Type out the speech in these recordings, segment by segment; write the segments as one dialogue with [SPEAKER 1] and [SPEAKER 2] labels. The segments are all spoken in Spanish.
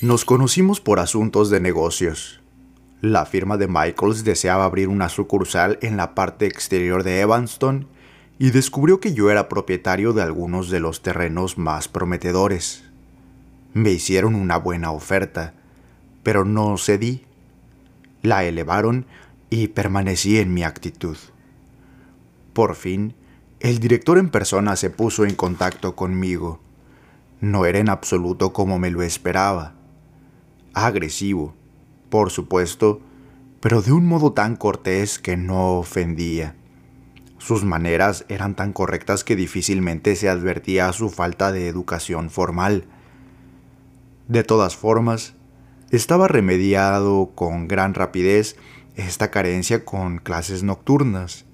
[SPEAKER 1] Nos conocimos por asuntos de negocios. La firma de Michaels deseaba abrir una sucursal en la parte exterior de Evanston y descubrió que yo era propietario de algunos de los terrenos más prometedores. Me hicieron una buena oferta, pero no cedí. La elevaron y permanecí en mi actitud. Por fin, el director en persona se puso en contacto conmigo. No era en absoluto como me lo esperaba. Agresivo, por supuesto, pero de un modo tan cortés que no ofendía. Sus maneras eran tan correctas que difícilmente se advertía su falta de educación formal. De todas formas, estaba remediado con gran rapidez esta carencia con clases nocturnas,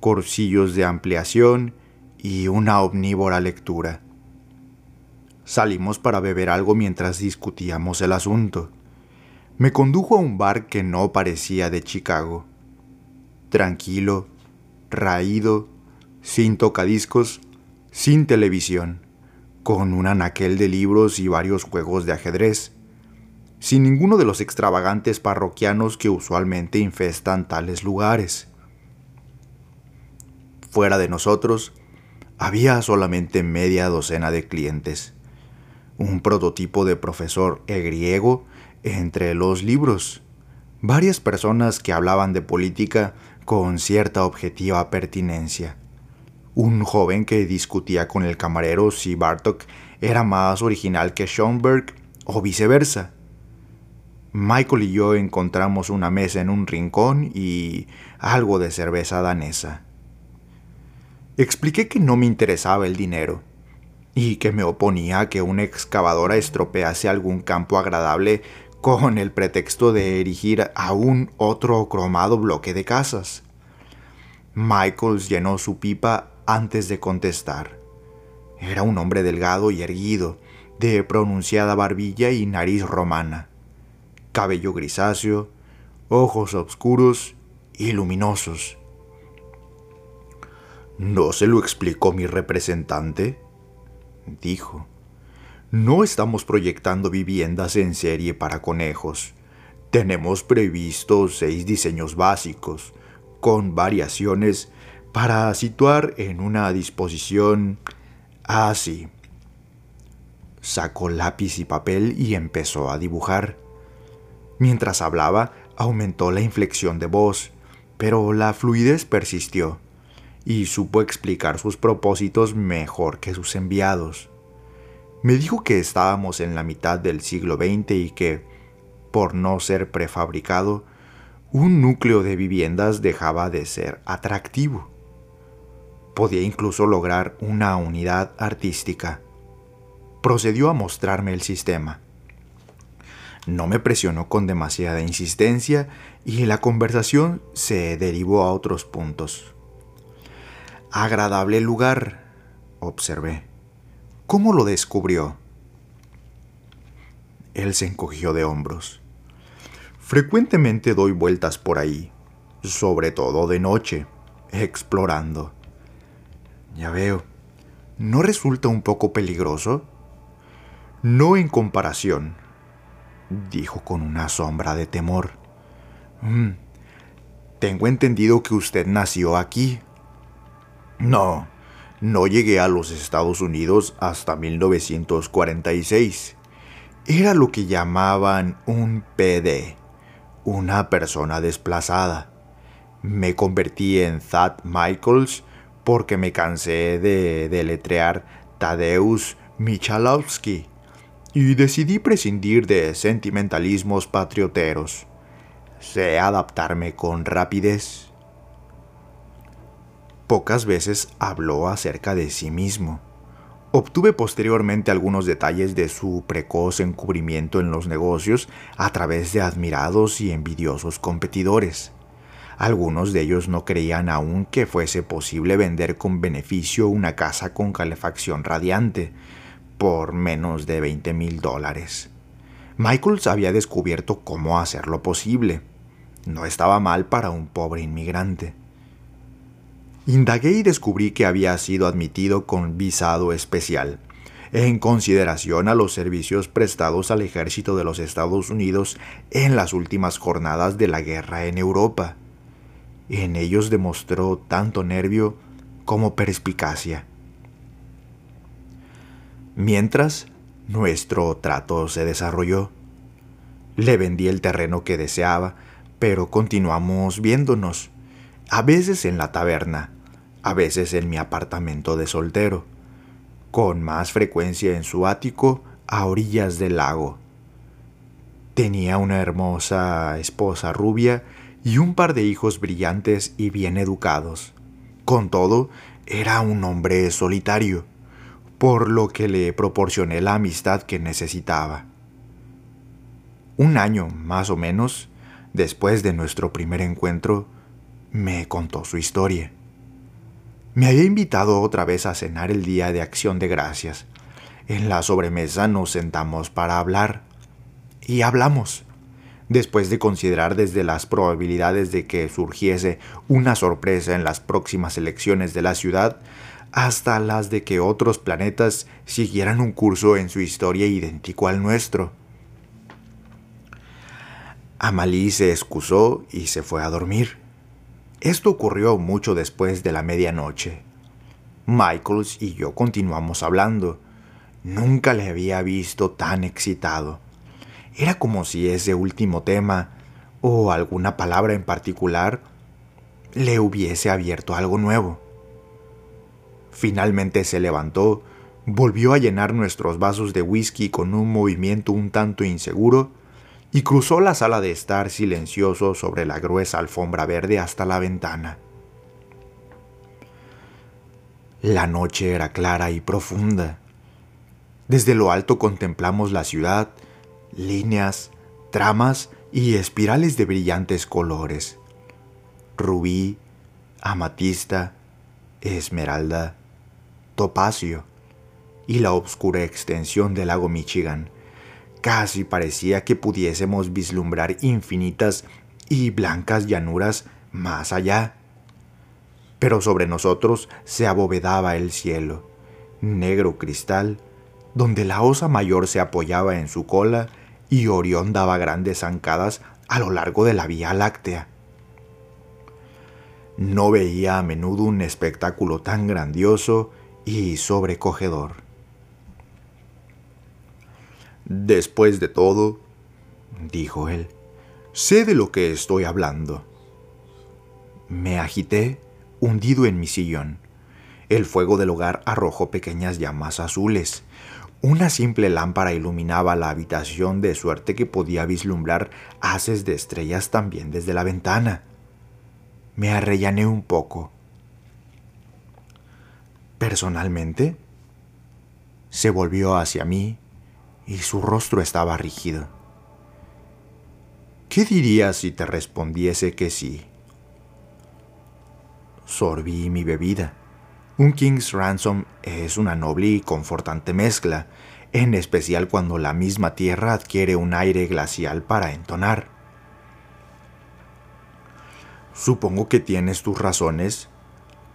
[SPEAKER 1] cursillos de ampliación y una omnívora lectura. Salimos para beber algo mientras discutíamos el asunto. Me condujo a un bar que no parecía de Chicago. Tranquilo, raído, sin tocadiscos, sin televisión, con un anaquel de libros y varios juegos de ajedrez, sin ninguno de los extravagantes parroquianos que usualmente infestan tales lugares. Fuera de nosotros, había solamente media docena de clientes, un prototipo de profesor e griego entre los libros, varias personas que hablaban de política con cierta objetiva pertinencia, un joven que discutía con el camarero si Bartok era más original que Schoenberg o viceversa, Michael y yo encontramos una mesa en un rincón y algo de cerveza danesa. Expliqué que no me interesaba el dinero y que me oponía a que una excavadora estropease algún campo agradable con el pretexto de erigir aún otro cromado bloque de casas. Michaels llenó su pipa antes de contestar. Era un hombre delgado y erguido, de pronunciada barbilla y nariz romana, cabello grisáceo, ojos oscuros y luminosos ¿No se lo explicó mi representante? Dijo. No estamos proyectando viviendas en serie para conejos. Tenemos previstos seis diseños básicos, con variaciones para situar en una disposición así. Sacó lápiz y papel y empezó a dibujar. Mientras hablaba, aumentó la inflexión de voz, pero la fluidez persistió y supo explicar sus propósitos mejor que sus enviados. Me dijo que estábamos en la mitad del siglo XX y que, por no ser prefabricado, un núcleo de viviendas dejaba de ser atractivo. Podía incluso lograr una unidad artística. Procedió a mostrarme el sistema. No me presionó con demasiada insistencia y la conversación se derivó a otros puntos. Agradable lugar, observé. ¿Cómo lo descubrió? Él se encogió de hombros. Frecuentemente doy vueltas por ahí, sobre todo de noche, explorando. Ya veo. ¿No resulta un poco peligroso? No en comparación, dijo con una sombra de temor. Mm, tengo entendido que usted nació aquí, no, no llegué a los Estados Unidos hasta 1946. Era lo que llamaban un PD, una persona desplazada. Me convertí en Thad Michaels porque me cansé de deletrear Tadeusz Michalowski y decidí prescindir de sentimentalismos patrioteros. Sé adaptarme con rapidez Pocas veces habló acerca de sí mismo. Obtuve posteriormente algunos detalles de su precoz encubrimiento en los negocios a través de admirados y envidiosos competidores. Algunos de ellos no creían aún que fuese posible vender con beneficio una casa con calefacción radiante por menos de 20 mil dólares. Michaels había descubierto cómo hacerlo posible. No estaba mal para un pobre inmigrante. Indagué y descubrí que había sido admitido con visado especial. en consideración a los servicios prestados al ejército de los Estados Unidos en las últimas jornadas de la guerra en Europa. En ellos demostró tanto nervio como perspicacia. Mientras, nuestro trato se desarrolló. Le vendí el terreno que deseaba, pero continuamos viéndonos, a veces en la taberna, a veces en mi apartamento de soltero, con más frecuencia en su ático a orillas del lago. Tenía una hermosa esposa rubia y un par de hijos brillantes y bien educados. Con todo, era un hombre solitario, por lo que le proporcioné la amistad que necesitaba. Un año, más o menos, después de nuestro primer encuentro, me contó su historia. Me había invitado otra vez a cenar el día de acción de gracias. En la sobremesa nos sentamos para hablar. Y hablamos. Después de considerar desde las probabilidades de que surgiese una sorpresa en las próximas elecciones de la ciudad, hasta las de que otros planetas siguieran un curso en su historia idéntico al nuestro. Amalí se excusó y se fue a dormir. Esto ocurrió mucho después de la medianoche. Michaels y yo continuamos hablando. Nunca le había visto tan excitado. Era como si ese último tema, o alguna palabra en particular, le hubiese abierto algo nuevo. Finalmente se levantó, volvió a llenar nuestros vasos de whisky con un movimiento un tanto inseguro y cruzó la sala de estar silencioso sobre la gruesa alfombra verde hasta la ventana. La noche era clara y profunda. Desde lo alto contemplamos la ciudad, líneas, tramas y espirales de brillantes colores. Rubí, amatista, esmeralda, topacio y la oscura extensión del lago Michigan Casi parecía que pudiésemos vislumbrar infinitas y blancas llanuras más allá. Pero sobre nosotros se abovedaba el cielo, negro cristal, donde la osa mayor se apoyaba en su cola y Orión daba grandes zancadas a lo largo de la Vía Láctea. No veía a menudo un espectáculo tan grandioso y sobrecogedor. Después de todo, dijo él, sé de lo que estoy hablando. Me agité, hundido en mi sillón. El fuego del hogar arrojó pequeñas llamas azules. Una simple lámpara iluminaba la habitación de suerte que podía vislumbrar haces de estrellas también desde la ventana. Me arrellané un poco. Personalmente, se volvió hacia mí y su rostro estaba rígido. ¿Qué dirías si te respondiese que sí? Sorbí mi bebida. Un King's Ransom es una noble y confortante mezcla, en especial cuando la misma tierra adquiere un aire glacial para entonar. Supongo que tienes tus razones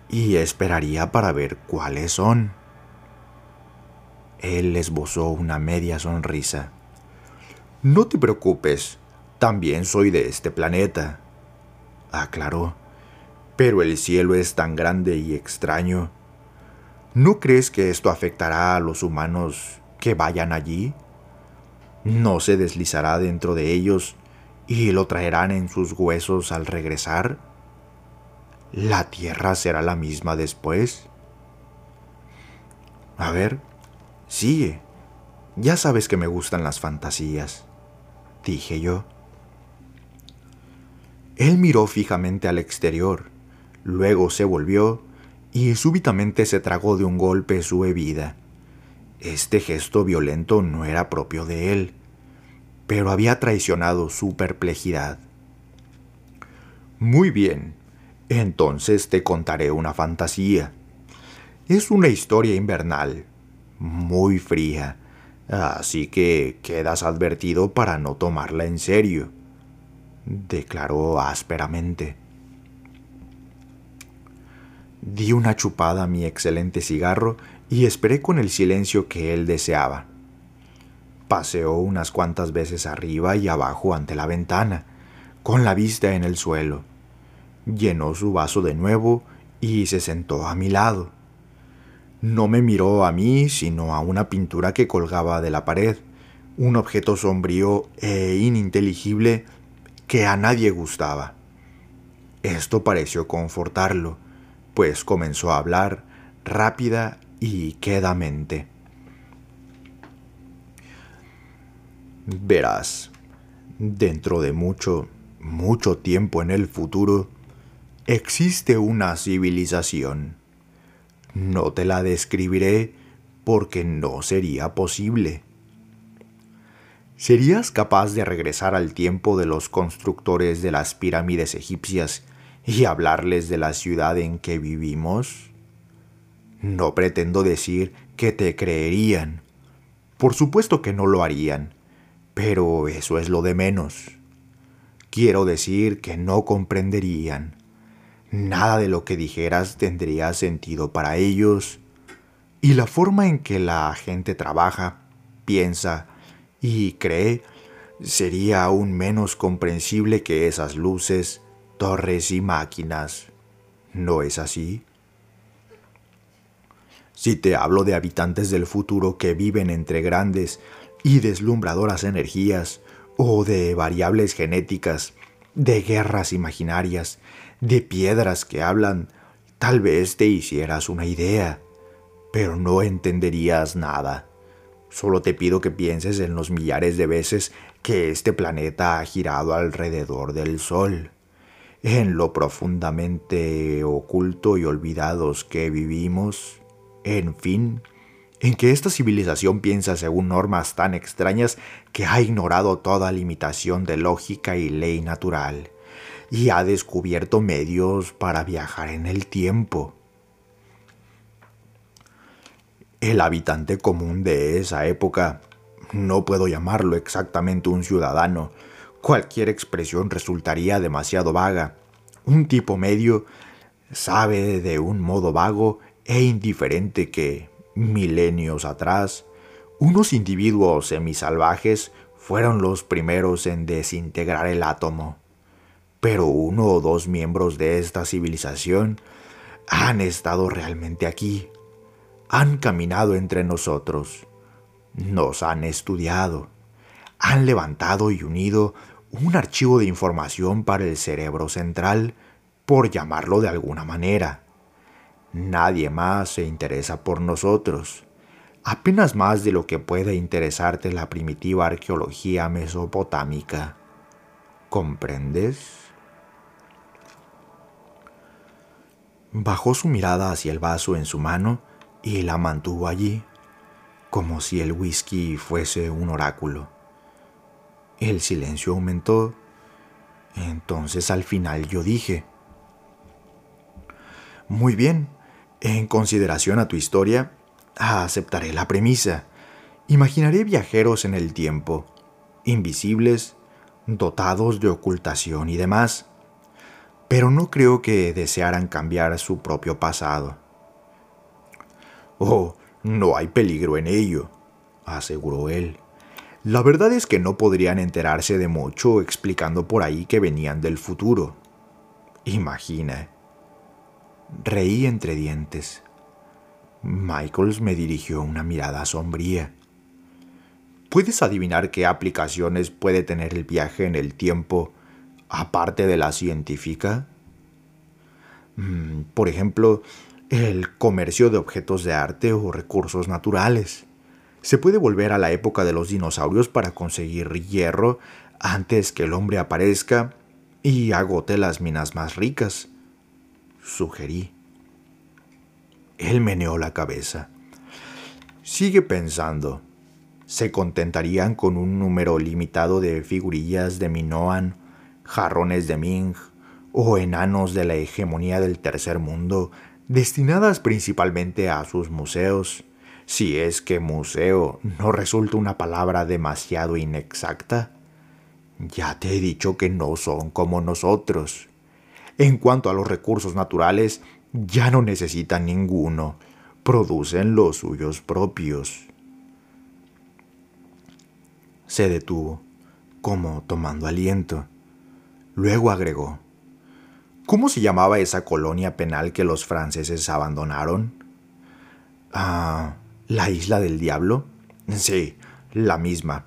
[SPEAKER 1] y esperaría para ver cuáles son. Él esbozó una media sonrisa. No te preocupes, también soy de este planeta, aclaró. Pero el cielo es tan grande y extraño. ¿No crees que esto afectará a los humanos que vayan allí? ¿No se deslizará dentro de ellos y lo traerán en sus huesos al regresar? ¿La tierra será la misma después? A ver, Sigue. Ya sabes que me gustan las fantasías, dije yo. Él miró fijamente al exterior, luego se volvió y súbitamente se tragó de un golpe su bebida. Este gesto violento no era propio de él, pero había traicionado su perplejidad. Muy bien, entonces te contaré una fantasía. Es una historia invernal, muy fría, así que quedas advertido para no tomarla en serio, declaró ásperamente. Di una chupada a mi excelente cigarro y esperé con el silencio que él deseaba. Paseó unas cuantas veces arriba y abajo ante la ventana, con la vista en el suelo. Llenó su vaso de nuevo y se sentó a mi lado. No me miró a mí, sino a una pintura que colgaba de la pared, un objeto sombrío e ininteligible que a nadie gustaba. Esto pareció confortarlo, pues comenzó a hablar rápida y quedamente. Verás, dentro de mucho, mucho tiempo en el futuro, existe una civilización. No te la describiré porque no sería posible. ¿Serías capaz de regresar al tiempo de los constructores de las pirámides egipcias y hablarles de la ciudad en que vivimos? No pretendo decir que te creerían. Por supuesto que no lo harían, pero eso es lo de menos. Quiero decir que no comprenderían. Nada de lo que dijeras tendría sentido para ellos. Y la forma en que la gente trabaja, piensa y cree sería aún menos comprensible que esas luces, torres y máquinas. ¿No es así? Si te hablo de habitantes del futuro que viven entre grandes y deslumbradoras energías, o de variables genéticas, de guerras imaginarias, de piedras que hablan, tal vez te hicieras una idea, pero no entenderías nada. Solo te pido que pienses en los millares de veces que este planeta ha girado alrededor del Sol, en lo profundamente oculto y olvidados que vivimos, en fin, en que esta civilización piensa según normas tan extrañas que ha ignorado toda limitación de lógica y ley natural, y ha descubierto medios para viajar en el tiempo. El habitante común de esa época, no puedo llamarlo exactamente un ciudadano, cualquier expresión resultaría demasiado vaga. Un tipo medio sabe de un modo vago e indiferente que, milenios atrás, unos individuos semisalvajes fueron los primeros en desintegrar el átomo. Pero uno o dos miembros de esta civilización han estado realmente aquí, han caminado entre nosotros, nos han estudiado, han levantado y unido un archivo de información para el cerebro central, por llamarlo de alguna manera. Nadie más se interesa por nosotros, apenas más de lo que puede interesarte la primitiva arqueología mesopotámica. ¿Comprendes? Bajó su mirada hacia el vaso en su mano y la mantuvo allí, como si el whisky fuese un oráculo. El silencio aumentó. Entonces al final yo dije, Muy bien, en consideración a tu historia, aceptaré la premisa. Imaginaré viajeros en el tiempo, invisibles, dotados de ocultación y demás, pero no creo que desearan cambiar su propio pasado. Oh, no hay peligro en ello, aseguró él. La verdad es que no podrían enterarse de mucho explicando por ahí que venían del futuro. Imagina, Reí entre dientes. Michaels me dirigió una mirada sombría. ¿Puedes adivinar qué aplicaciones puede tener el viaje en el tiempo aparte de la científica? Mm, por ejemplo, el comercio de objetos de arte o recursos naturales. Se puede volver a la época de los dinosaurios para conseguir hierro antes que el hombre aparezca y agote las minas más ricas sugerí. Él meneó la cabeza. Sigue pensando. Se contentarían con un número limitado de figurillas de Minoan, jarrones de Ming o enanos de la hegemonía del tercer mundo, destinadas principalmente a sus museos, si es que museo no resulta una palabra demasiado inexacta. Ya te he dicho que no son como nosotros. En cuanto a los recursos naturales, ya no necesitan ninguno, producen los suyos propios. Se detuvo, como tomando aliento. Luego agregó, ¿Cómo se llamaba esa colonia penal que los franceses abandonaron? Ah, ¿la isla del diablo? Sí, la misma.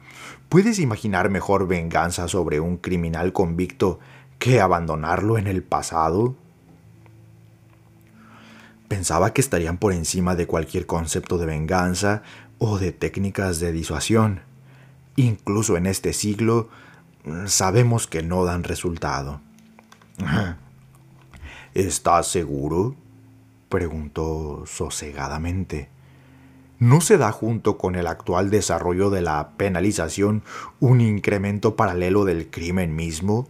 [SPEAKER 1] ¿Puedes imaginar mejor venganza sobre un criminal convicto que abandonarlo en el pasado? Pensaba que estarían por encima de cualquier concepto de venganza o de técnicas de disuasión. Incluso en este siglo sabemos que no dan resultado. ¿Estás seguro? preguntó sosegadamente. ¿No se da junto con el actual desarrollo de la penalización un incremento paralelo del crimen mismo?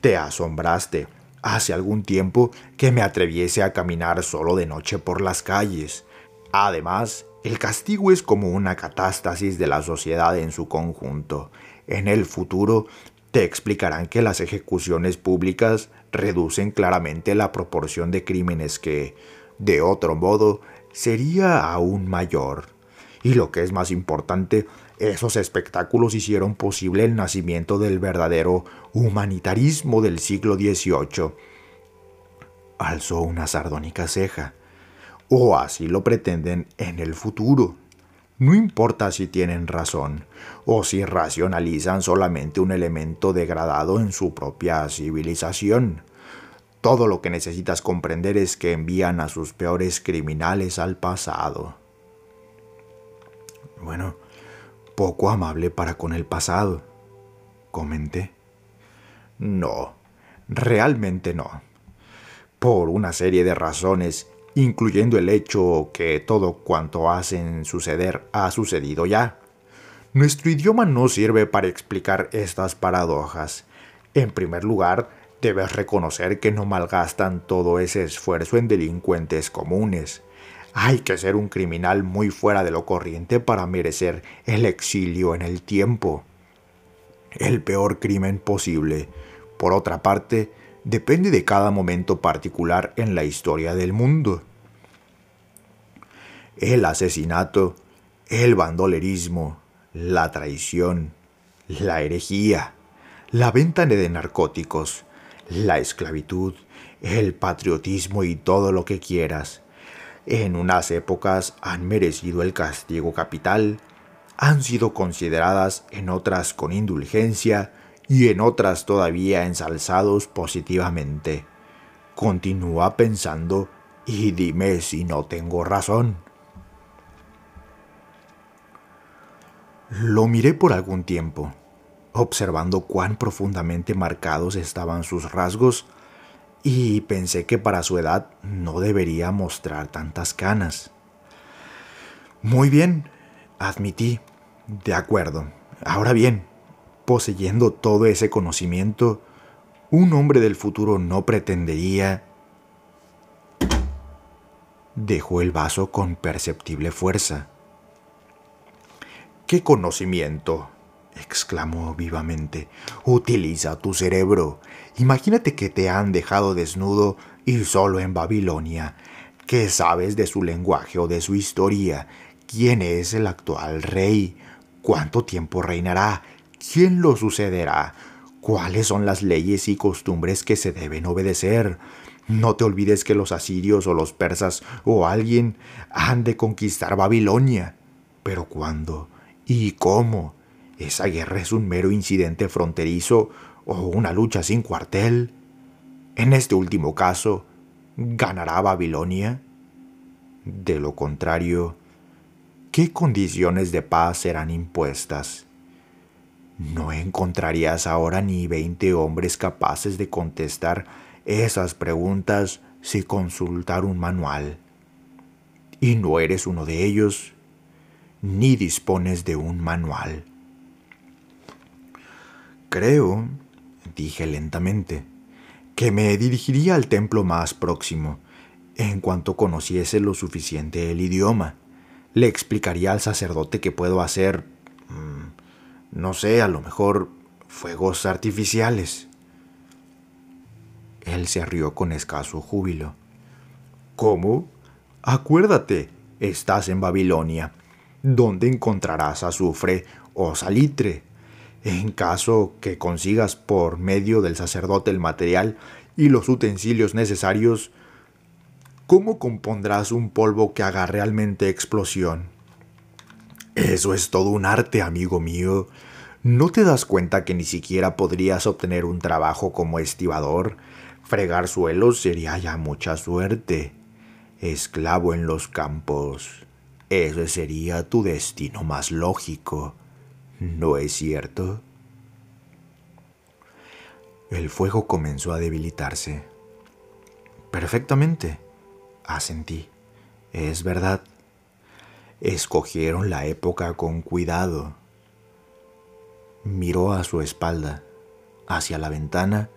[SPEAKER 1] Te asombraste hace algún tiempo que me atreviese a caminar solo de noche por las calles. Además, el castigo es como una catástasis de la sociedad en su conjunto. En el futuro te explicarán que las ejecuciones públicas reducen claramente la proporción de crímenes que, de otro modo, sería aún mayor. Y lo que es más importante, esos espectáculos hicieron posible el nacimiento del verdadero humanitarismo del siglo XVIII. Alzó una sardónica ceja. O así lo pretenden en el futuro. No importa si tienen razón o si racionalizan solamente un elemento degradado en su propia civilización. Todo lo que necesitas comprender es que envían a sus peores criminales al pasado. Bueno, poco amable para con el pasado, comenté. No, realmente no. Por una serie de razones incluyendo el hecho que todo cuanto hacen suceder ha sucedido ya. Nuestro idioma no sirve para explicar estas paradojas. En primer lugar, debes reconocer que no malgastan todo ese esfuerzo en delincuentes comunes. Hay que ser un criminal muy fuera de lo corriente para merecer el exilio en el tiempo. El peor crimen posible, por otra parte, depende de cada momento particular en la historia del mundo el asesinato, el bandolerismo, la traición, la herejía, la venta de narcóticos, la esclavitud, el patriotismo y todo lo que quieras. En unas épocas han merecido el castigo capital, han sido consideradas en otras con indulgencia y en otras todavía ensalzados positivamente. Continúa pensando y dime si no tengo razón. Lo miré por algún tiempo, observando cuán profundamente marcados estaban sus rasgos, y pensé que para su edad no debería mostrar tantas canas. Muy bien, admití. De acuerdo. Ahora bien, poseyendo todo ese conocimiento, un hombre del futuro no pretendería... Dejó el vaso con perceptible fuerza ¡Qué conocimiento! exclamó vivamente. Utiliza tu cerebro. Imagínate que te han dejado desnudo y solo en Babilonia. ¿Qué sabes de su lenguaje o de su historia? ¿Quién es el actual rey? ¿Cuánto tiempo reinará? ¿Quién lo sucederá? ¿Cuáles son las leyes y costumbres que se deben obedecer? No te olvides que los asirios o los persas o alguien han de conquistar Babilonia. Pero ¿cuándo? ¿Y cómo? ¿Esa guerra es un mero incidente fronterizo o una lucha sin cuartel? En este último caso, ¿ganará Babilonia? De lo contrario, ¿qué condiciones de paz serán impuestas? No encontrarías ahora ni veinte hombres capaces de contestar esas preguntas sin consultar un manual. Y no eres uno de ellos ni dispones de un manual. Creo, dije lentamente, que me dirigiría al templo más próximo. En cuanto conociese lo suficiente el idioma, le explicaría al sacerdote que puedo hacer, mm, no sé, a lo mejor fuegos artificiales. Él se rió con escaso júbilo. ¿Cómo? Acuérdate, estás en Babilonia, donde encontrarás azufre o salitre. En caso que consigas por medio del sacerdote el material y los utensilios necesarios, ¿cómo compondrás un polvo que haga realmente explosión? Eso es todo un arte, amigo mío. ¿No te das cuenta que ni siquiera podrías obtener un trabajo como estibador? Fregar suelos sería ya mucha suerte. Esclavo en los campos. Ese sería tu destino más lógico. ¿No es cierto? El fuego comenzó a debilitarse. Perfectamente, asentí. Es verdad. Escogieron la época con cuidado. Miró a su espalda, hacia la ventana.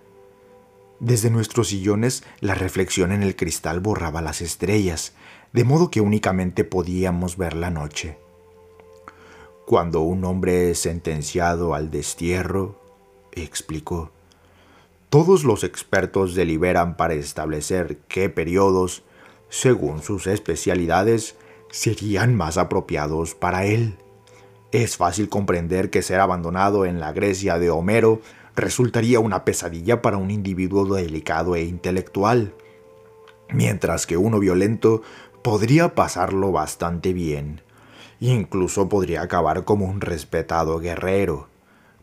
[SPEAKER 1] Desde nuestros sillones la reflexión en el cristal borraba las estrellas, de modo que únicamente podíamos ver la noche. Cuando un hombre es sentenciado al destierro, explicó, todos los expertos deliberan para establecer qué periodos, según sus especialidades, serían más apropiados para él. Es fácil comprender que ser abandonado en la Grecia de Homero resultaría una pesadilla para un individuo delicado e intelectual, mientras que uno violento podría pasarlo bastante bien. Incluso podría acabar como un respetado guerrero.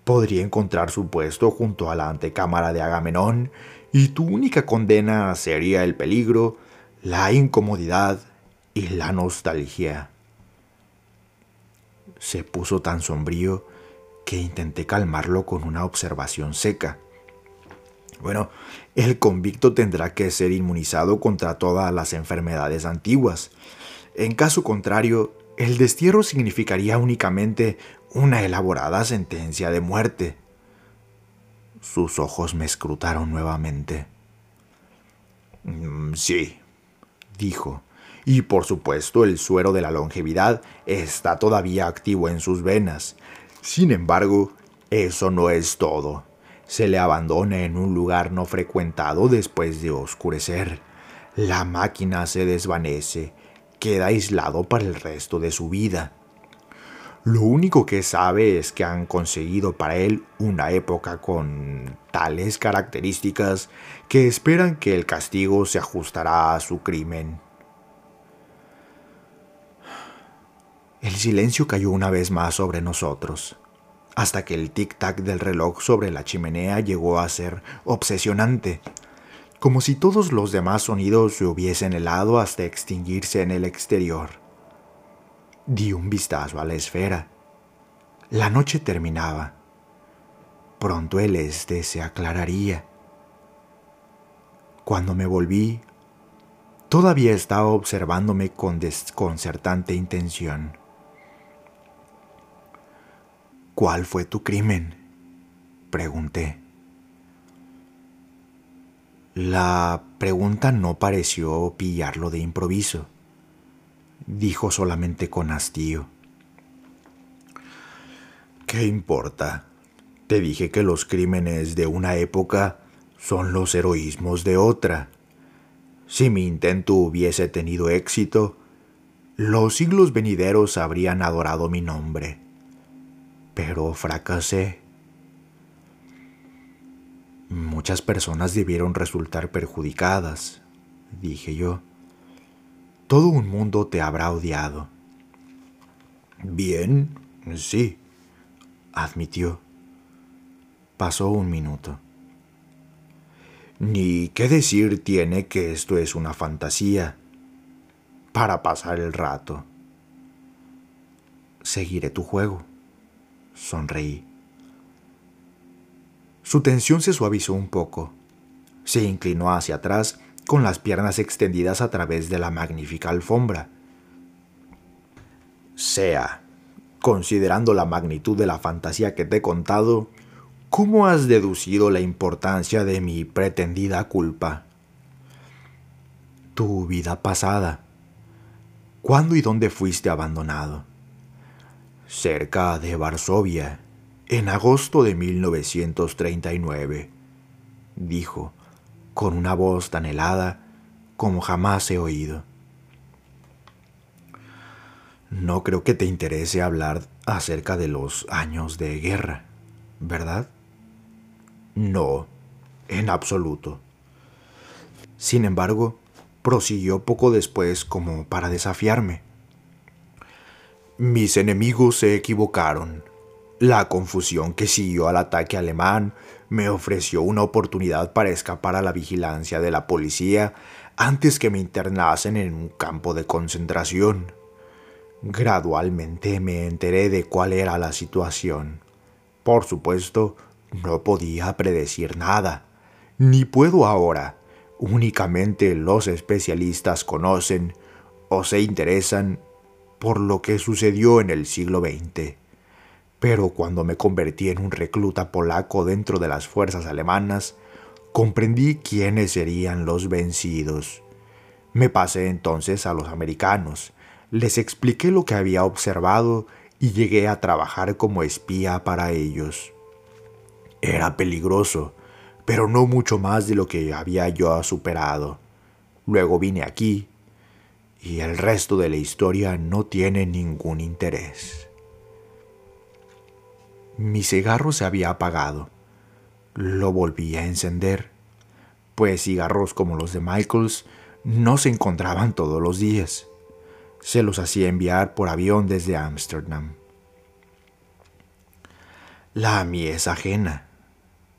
[SPEAKER 1] Podría encontrar su puesto junto a la antecámara de Agamenón y tu única condena sería el peligro, la incomodidad y la nostalgia. Se puso tan sombrío que intenté calmarlo con una observación seca. Bueno, el convicto tendrá que ser inmunizado contra todas las enfermedades antiguas. En caso contrario, el destierro significaría únicamente una elaborada sentencia de muerte. Sus ojos me escrutaron nuevamente. Mm, sí, dijo, y por supuesto el suero de la longevidad está todavía activo en sus venas. Sin embargo, eso no es todo. Se le abandona en un lugar no frecuentado después de oscurecer. La máquina se desvanece, queda aislado para el resto de su vida. Lo único que sabe es que han conseguido para él una época con tales características que esperan que el castigo se ajustará a su crimen. El silencio cayó una vez más sobre nosotros, hasta que el tic-tac del reloj sobre la chimenea llegó a ser obsesionante, como si todos los demás sonidos se hubiesen helado hasta extinguirse en el exterior. Di un vistazo a la esfera. La noche terminaba. Pronto el este se aclararía. Cuando me volví, todavía estaba observándome con desconcertante intención. ¿Cuál fue tu crimen? Pregunté. La pregunta no pareció pillarlo de improviso. Dijo solamente con hastío. ¿Qué importa? Te dije que los crímenes de una época son los heroísmos de otra. Si mi intento hubiese tenido éxito, los siglos venideros habrían adorado mi nombre pero fracasé. Muchas personas debieron resultar perjudicadas, dije yo. Todo un mundo te habrá odiado. Bien, sí, admitió. Pasó un minuto. Ni qué decir tiene que esto es una fantasía para pasar el rato. Seguiré tu juego. Sonreí. Su tensión se suavizó un poco. Se inclinó hacia atrás con las piernas extendidas a través de la magnífica alfombra. Sea, considerando la magnitud de la fantasía que te he contado, ¿cómo has deducido la importancia de mi pretendida culpa? Tu vida pasada. ¿Cuándo y dónde fuiste abandonado? Cerca de Varsovia, en agosto de 1939, dijo, con una voz tan helada como jamás he oído. No creo que te interese hablar acerca de los años de guerra, ¿verdad? No, en absoluto. Sin embargo, prosiguió poco después como para desafiarme. Mis enemigos se equivocaron. La confusión que siguió al ataque alemán me ofreció una oportunidad para escapar a la vigilancia de la policía antes que me internasen en un campo de concentración. Gradualmente me enteré de cuál era la situación. Por supuesto, no podía predecir nada, ni puedo ahora. Únicamente los especialistas conocen o se interesan por lo que sucedió en el siglo XX. Pero cuando me convertí en un recluta polaco dentro de las fuerzas alemanas, comprendí quiénes serían los vencidos. Me pasé entonces a los americanos, les expliqué lo que había observado y llegué a trabajar como espía para ellos. Era peligroso, pero no mucho más de lo que había yo superado. Luego vine aquí y el resto de la historia no tiene ningún interés. Mi cigarro se había apagado. Lo volví a encender, pues cigarros como los de Michaels no se encontraban todos los días. Se los hacía enviar por avión desde Ámsterdam. La mía es ajena,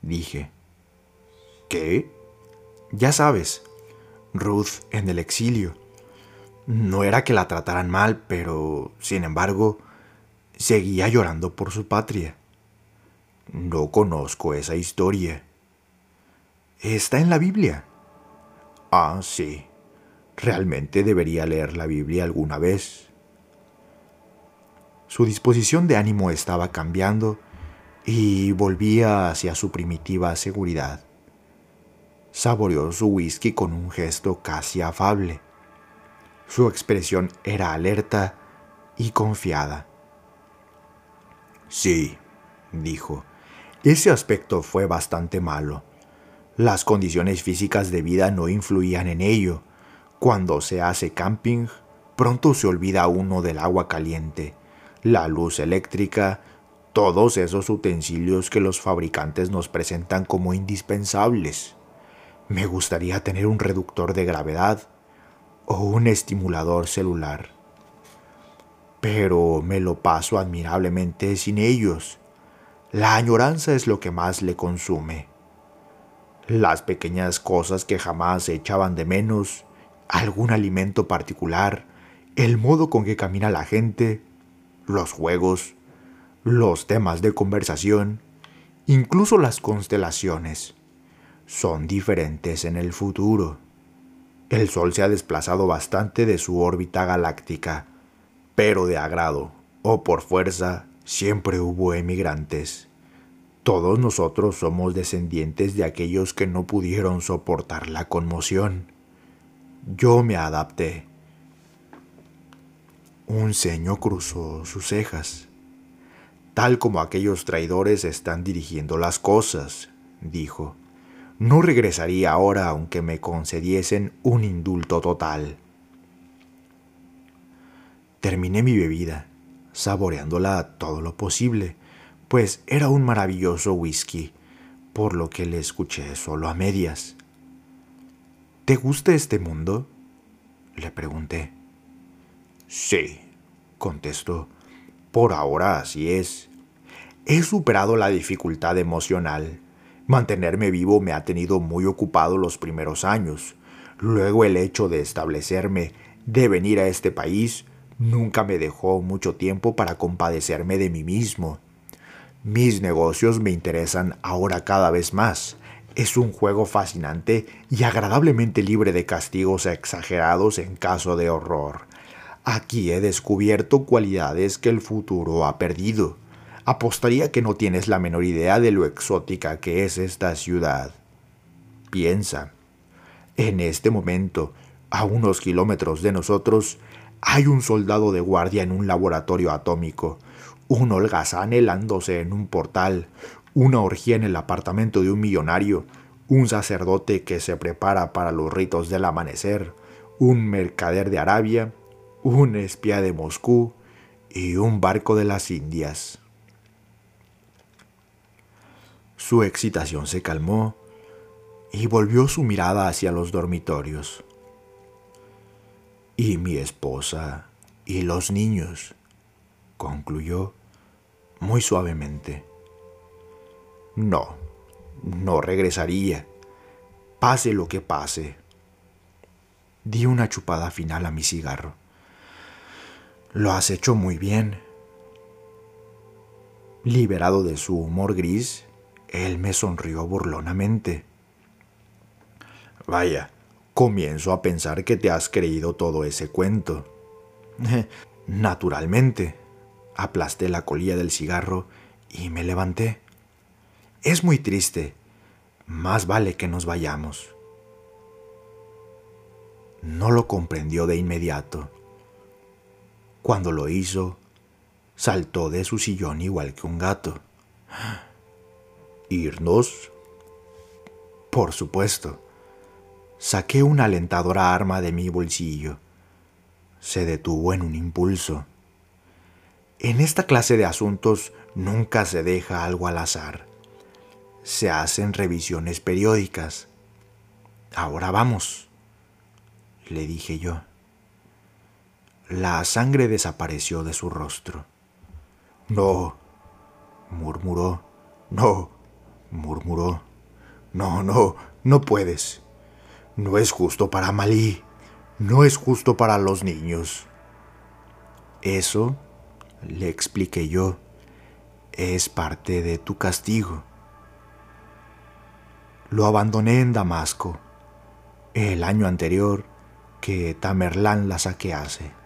[SPEAKER 1] dije. ¿Qué? Ya sabes, Ruth en el exilio. No era que la trataran mal, pero, sin embargo, seguía llorando por su patria. No conozco esa historia. Está en la Biblia. Ah, sí. Realmente debería leer la Biblia alguna vez. Su disposición de ánimo estaba cambiando y volvía hacia su primitiva seguridad. Saboreó su whisky con un gesto casi afable. Su expresión era alerta y confiada. Sí, dijo, ese aspecto fue bastante malo. Las condiciones físicas de vida no influían en ello. Cuando se hace camping, pronto se olvida uno del agua caliente, la luz eléctrica, todos esos utensilios que los fabricantes nos presentan como indispensables. Me gustaría tener un reductor de gravedad o un estimulador celular. Pero me lo paso admirablemente sin ellos. La añoranza es lo que más le consume. Las pequeñas cosas que jamás se echaban de menos, algún alimento particular, el modo con que camina la gente, los juegos, los temas de conversación, incluso las constelaciones, son diferentes en el futuro. El Sol se ha desplazado bastante de su órbita galáctica, pero de agrado o por fuerza siempre hubo emigrantes. Todos nosotros somos descendientes de aquellos que no pudieron soportar la conmoción. Yo me adapté. Un ceño cruzó sus cejas. Tal como aquellos traidores están dirigiendo las cosas, dijo. No regresaría ahora aunque me concediesen un indulto total. Terminé mi bebida saboreándola todo lo posible, pues era un maravilloso whisky, por lo que le escuché solo a medias. ¿Te gusta este mundo? Le pregunté. Sí, contestó. Por ahora así es. He superado la dificultad emocional. Mantenerme vivo me ha tenido muy ocupado los primeros años. Luego el hecho de establecerme, de venir a este país, nunca me dejó mucho tiempo para compadecerme de mí mismo. Mis negocios me interesan ahora cada vez más. Es un juego fascinante y agradablemente libre de castigos exagerados en caso de horror. Aquí he descubierto cualidades que el futuro ha perdido. Apostaría que no tienes la menor idea de lo exótica que es esta ciudad. Piensa. En este momento, a unos kilómetros de nosotros, hay un soldado de guardia en un laboratorio atómico, un holgazán helándose en un portal, una orgía en el apartamento de un millonario, un sacerdote que se prepara para los ritos del amanecer, un mercader de Arabia, un espía de Moscú y un barco de las Indias. Su excitación se calmó y volvió su mirada hacia los dormitorios. Y mi esposa y los niños, concluyó muy suavemente. No, no regresaría, pase lo que pase. Di una chupada final a mi cigarro. Lo has hecho muy bien. Liberado de su humor gris, él me sonrió burlonamente. Vaya, comienzo a pensar que te has creído todo ese cuento. Naturalmente, aplasté la colilla del cigarro y me levanté. Es muy triste. Más vale que nos vayamos. No lo comprendió de inmediato. Cuando lo hizo, saltó de su sillón igual que un gato. ¿Irnos? Por supuesto. Saqué una alentadora arma de mi bolsillo. Se detuvo en un impulso. En esta clase de asuntos nunca se deja algo al azar. Se hacen revisiones periódicas. Ahora vamos, le dije yo. La sangre desapareció de su rostro. No, murmuró. No, murmuró. No, no, no puedes. No es justo para Malí. No es justo para los niños. Eso, le expliqué yo, es parte de tu castigo. Lo abandoné en Damasco, el año anterior que Tamerlán la saquease.